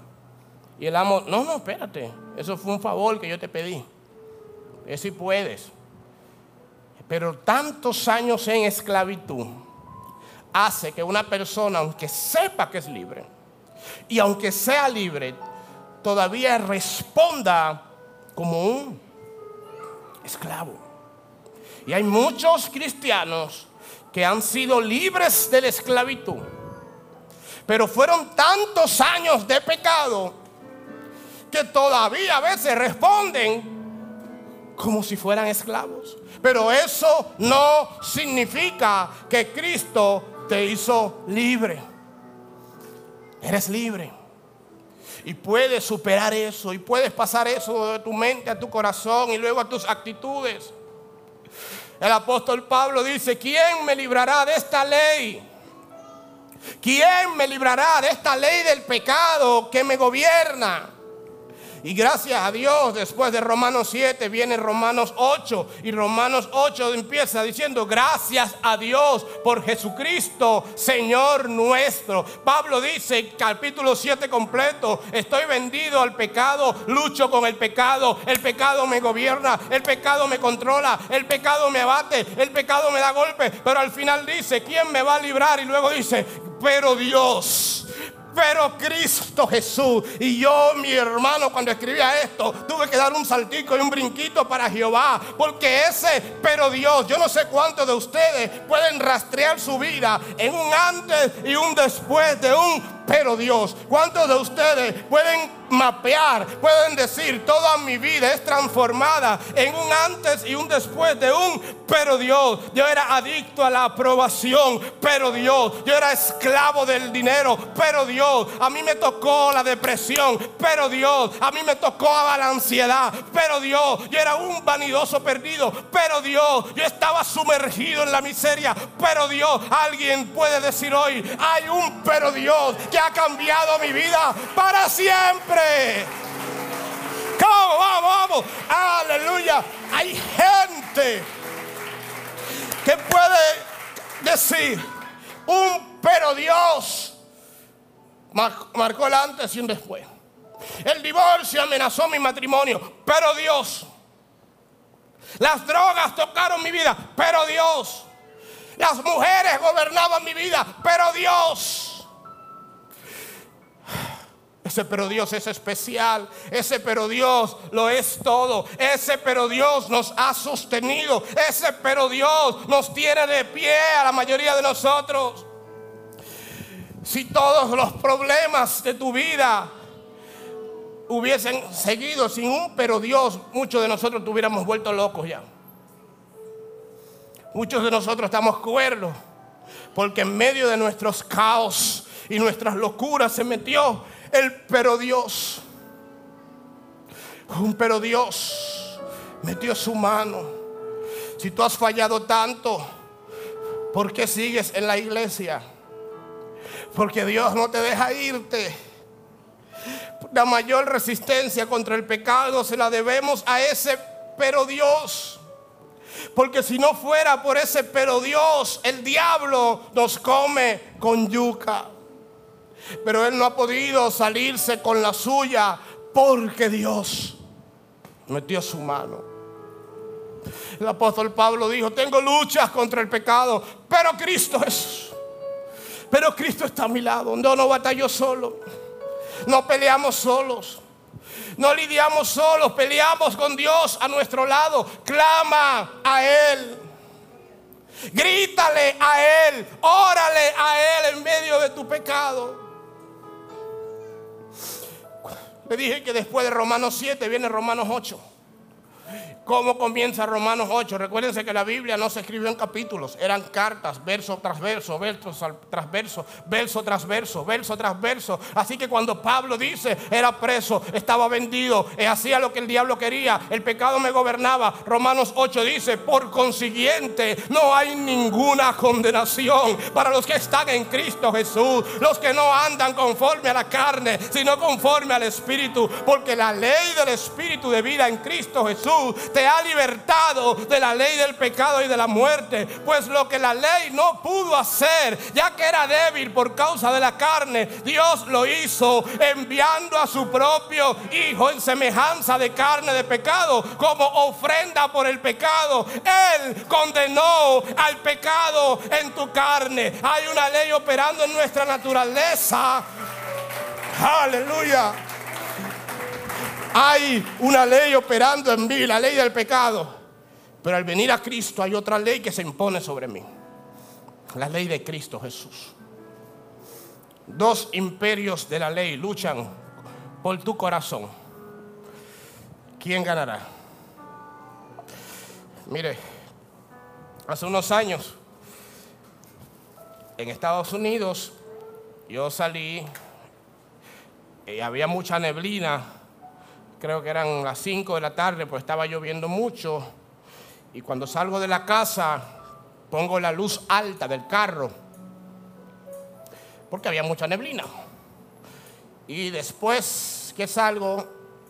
Y el amo, no, no, espérate, eso fue un favor que yo te pedí. Es si puedes. Pero tantos años en esclavitud hace que una persona, aunque sepa que es libre, y aunque sea libre, todavía responda como un esclavo. Y hay muchos cristianos que han sido libres de la esclavitud. Pero fueron tantos años de pecado que todavía a veces responden como si fueran esclavos. Pero eso no significa que Cristo te hizo libre. Eres libre. Y puedes superar eso y puedes pasar eso de tu mente a tu corazón y luego a tus actitudes. El apóstol Pablo dice, ¿quién me librará de esta ley? ¿Quién me librará de esta ley del pecado que me gobierna? Y gracias a Dios, después de Romanos 7 viene Romanos 8. Y Romanos 8 empieza diciendo, gracias a Dios por Jesucristo, Señor nuestro. Pablo dice, capítulo 7 completo, estoy vendido al pecado, lucho con el pecado, el pecado me gobierna, el pecado me controla, el pecado me abate, el pecado me da golpe. Pero al final dice, ¿quién me va a librar? Y luego dice, pero Dios pero Cristo Jesús. Y yo, mi hermano, cuando escribía esto, tuve que dar un saltico y un brinquito para Jehová. Porque ese, pero Dios, yo no sé cuántos de ustedes pueden rastrear su vida en un antes y un después de un pero Dios. ¿Cuántos de ustedes pueden mapear, pueden decir, toda mi vida es transformada en un antes y un después de un pero Dios? Yo era adicto a la aprobación, pero Dios. Yo era esclavo del dinero, pero Dios. A mí me tocó la depresión, pero Dios. A mí me tocó la ansiedad, pero Dios. Yo era un vanidoso perdido, pero Dios. Yo estaba sumergido en la miseria, pero Dios. Alguien puede decir hoy, hay un pero Dios ha cambiado mi vida para siempre. ¿Cómo? Vamos, vamos. Aleluya. Hay gente que puede decir un pero Dios marcó el antes y un después. El divorcio amenazó mi matrimonio, pero Dios. Las drogas tocaron mi vida, pero Dios. Las mujeres gobernaban mi vida, pero Dios. Ese pero Dios es especial. Ese pero Dios lo es todo. Ese pero Dios nos ha sostenido. Ese pero Dios nos tiene de pie a la mayoría de nosotros. Si todos los problemas de tu vida hubiesen seguido sin un pero Dios, muchos de nosotros tuviéramos vuelto locos ya. Muchos de nosotros estamos cuerdos porque en medio de nuestros caos y nuestras locuras se metió el pero Dios. Un pero Dios metió su mano. Si tú has fallado tanto, ¿por qué sigues en la iglesia? Porque Dios no te deja irte. La mayor resistencia contra el pecado se la debemos a ese pero Dios. Porque si no fuera por ese pero Dios, el diablo nos come con yuca. Pero él no ha podido salirse con la suya porque Dios metió su mano. El apóstol Pablo dijo, tengo luchas contra el pecado, pero Cristo es. Pero Cristo está a mi lado. No, no batallo solo. No peleamos solos. No lidiamos solos, peleamos con Dios a nuestro lado. Clama a Él. Grítale a Él. Órale a Él en medio de tu pecado. Le dije que después de Romanos 7 viene Romanos 8. ¿Cómo comienza Romanos 8? Recuérdense que la Biblia no se escribió en capítulos, eran cartas, verso tras verso, verso tras verso, verso tras verso, verso tras verso. Así que cuando Pablo dice, era preso, estaba vendido, eh, hacía lo que el diablo quería, el pecado me gobernaba. Romanos 8 dice, por consiguiente, no hay ninguna condenación para los que están en Cristo Jesús, los que no andan conforme a la carne, sino conforme al Espíritu, porque la ley del Espíritu de vida en Cristo Jesús te ha libertado de la ley del pecado y de la muerte. Pues lo que la ley no pudo hacer, ya que era débil por causa de la carne, Dios lo hizo enviando a su propio Hijo en semejanza de carne de pecado, como ofrenda por el pecado. Él condenó al pecado en tu carne. Hay una ley operando en nuestra naturaleza. Aleluya. Hay una ley operando en mí, la ley del pecado. Pero al venir a Cristo hay otra ley que se impone sobre mí. La ley de Cristo Jesús. Dos imperios de la ley luchan por tu corazón. ¿quién ganará? Mire, hace unos años en Estados Unidos yo salí y había mucha neblina, creo que eran las 5 de la tarde, pues estaba lloviendo mucho y cuando salgo de la casa pongo la luz alta del carro porque había mucha neblina. Y después que salgo,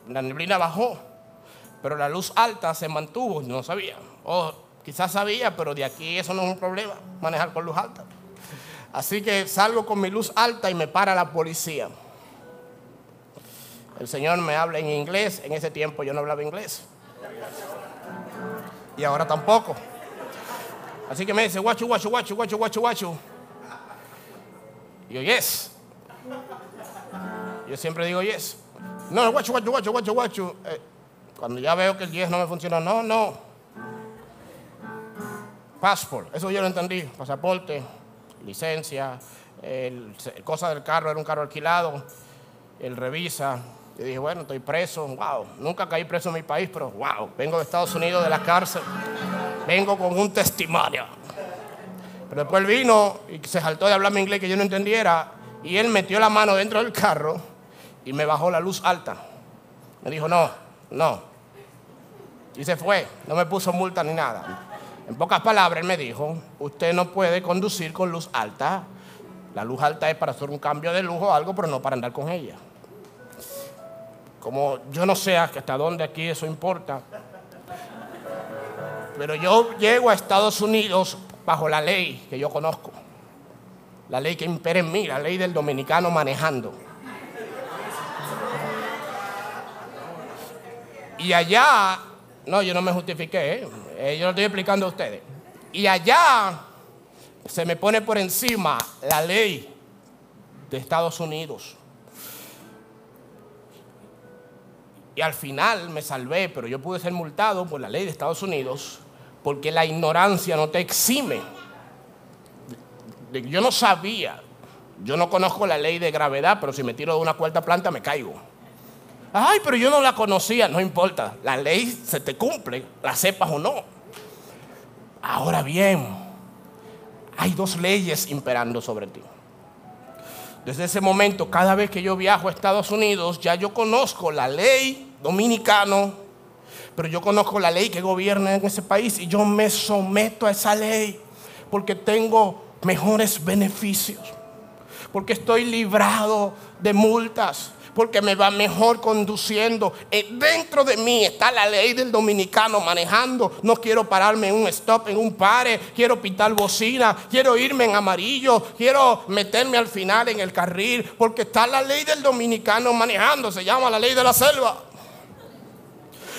la neblina bajó, pero la luz alta se mantuvo, no sabía. O quizás sabía, pero de aquí eso no es un problema, manejar con luz alta. Así que salgo con mi luz alta y me para la policía. El Señor me habla en inglés, en ese tiempo yo no hablaba inglés. Y ahora tampoco. Así que me dice, guacho, guacho, guacho, guacho, guacho, guacho. Y yo, yes. Yo siempre digo yes. No, guacho, guacho, guacho, guacho, guacho. Eh, cuando ya veo que el yes no me funciona, no, no. Passport, eso yo lo entendí. Pasaporte, licencia, el, cosa del carro, era un carro alquilado. Él revisa. Yo dije, bueno, estoy preso. Wow, nunca caí preso en mi país, pero wow, vengo de Estados Unidos de la cárcel. Vengo con un testimonio. Pero después vino y se saltó de hablarme inglés que yo no entendiera. Y él metió la mano dentro del carro y me bajó la luz alta. Me dijo, no, no. Y se fue. No me puso multa ni nada. En pocas palabras, él me dijo, usted no puede conducir con luz alta. La luz alta es para hacer un cambio de lujo o algo, pero no para andar con ella. Como yo no sé hasta dónde aquí eso importa. Pero yo llego a Estados Unidos bajo la ley que yo conozco, la ley que impera en mí, la ley del dominicano manejando. Y allá, no, yo no me justifiqué, ¿eh? Eh, yo lo estoy explicando a ustedes. Y allá se me pone por encima la ley de Estados Unidos. Y al final me salvé, pero yo pude ser multado por la ley de Estados Unidos porque la ignorancia no te exime. Yo no sabía, yo no conozco la ley de gravedad, pero si me tiro de una cuarta planta me caigo. Ay, pero yo no la conocía, no importa, la ley se te cumple, la sepas o no. Ahora bien, hay dos leyes imperando sobre ti. Desde ese momento, cada vez que yo viajo a Estados Unidos, ya yo conozco la ley dominicano pero yo conozco la ley que gobierna en ese país y yo me someto a esa ley porque tengo mejores beneficios, porque estoy librado de multas, porque me va mejor conduciendo. Eh, dentro de mí está la ley del dominicano manejando. No quiero pararme en un stop, en un pare, quiero pitar bocina, quiero irme en amarillo, quiero meterme al final en el carril, porque está la ley del dominicano manejando, se llama la ley de la selva.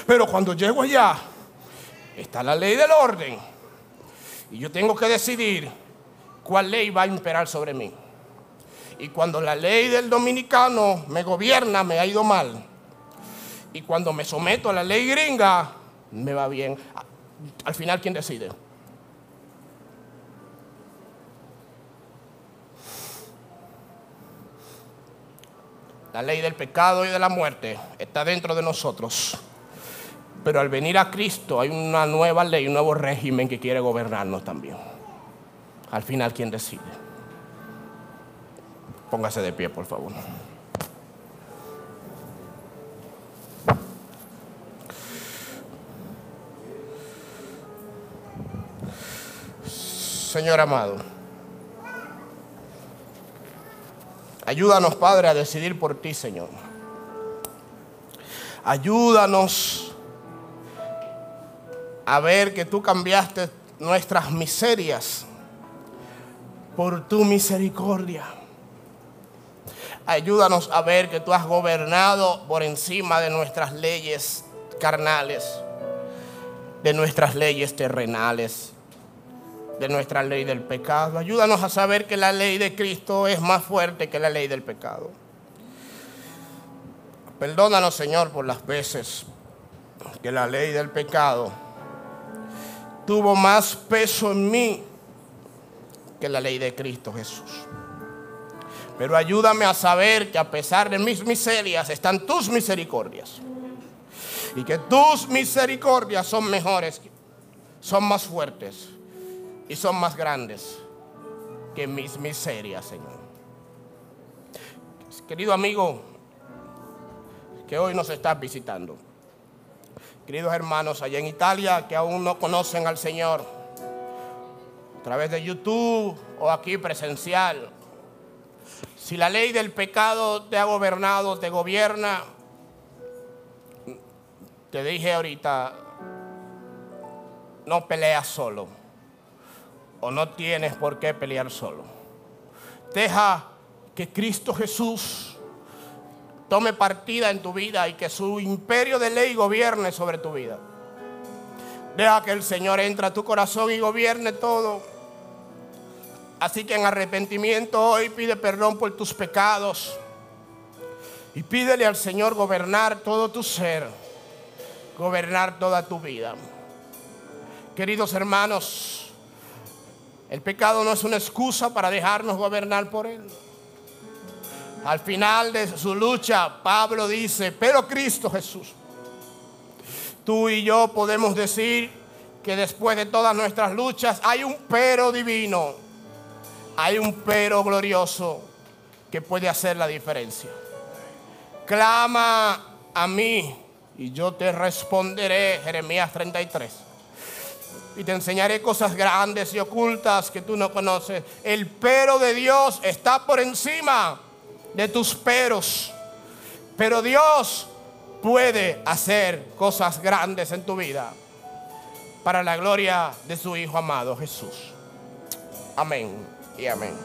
Pero cuando llego allá, está la ley del orden. Y yo tengo que decidir cuál ley va a imperar sobre mí. Y cuando la ley del dominicano me gobierna, me ha ido mal. Y cuando me someto a la ley gringa, me va bien. Al final, ¿quién decide? La ley del pecado y de la muerte está dentro de nosotros. Pero al venir a Cristo hay una nueva ley, un nuevo régimen que quiere gobernarnos también. Al final, ¿quién decide? Póngase de pie, por favor. Señor amado, ayúdanos, Padre, a decidir por ti, Señor. Ayúdanos a ver que tú cambiaste nuestras miserias por tu misericordia. Ayúdanos a ver que tú has gobernado por encima de nuestras leyes carnales, de nuestras leyes terrenales, de nuestra ley del pecado. Ayúdanos a saber que la ley de Cristo es más fuerte que la ley del pecado. Perdónanos, Señor, por las veces que la ley del pecado tuvo más peso en mí que la ley de Cristo Jesús. Pero ayúdame a saber que a pesar de mis miserias están tus misericordias. Y que tus misericordias son mejores, son más fuertes y son más grandes que mis miserias, Señor. Querido amigo, que hoy nos estás visitando. Queridos hermanos allá en Italia que aún no conocen al Señor, a través de YouTube o aquí presencial. Si la ley del pecado te ha gobernado, te gobierna, te dije ahorita, no peleas solo o no tienes por qué pelear solo. Deja que Cristo Jesús tome partida en tu vida y que su imperio de ley gobierne sobre tu vida. Deja que el Señor entre a tu corazón y gobierne todo. Así que en arrepentimiento hoy pide perdón por tus pecados y pídele al Señor gobernar todo tu ser, gobernar toda tu vida. Queridos hermanos, el pecado no es una excusa para dejarnos gobernar por Él. Al final de su lucha, Pablo dice, pero Cristo Jesús, tú y yo podemos decir que después de todas nuestras luchas hay un pero divino, hay un pero glorioso que puede hacer la diferencia. Clama a mí y yo te responderé, Jeremías 33. Y te enseñaré cosas grandes y ocultas que tú no conoces. El pero de Dios está por encima de tus peros. Pero Dios puede hacer cosas grandes en tu vida para la gloria de su Hijo amado Jesús. Amén y amén.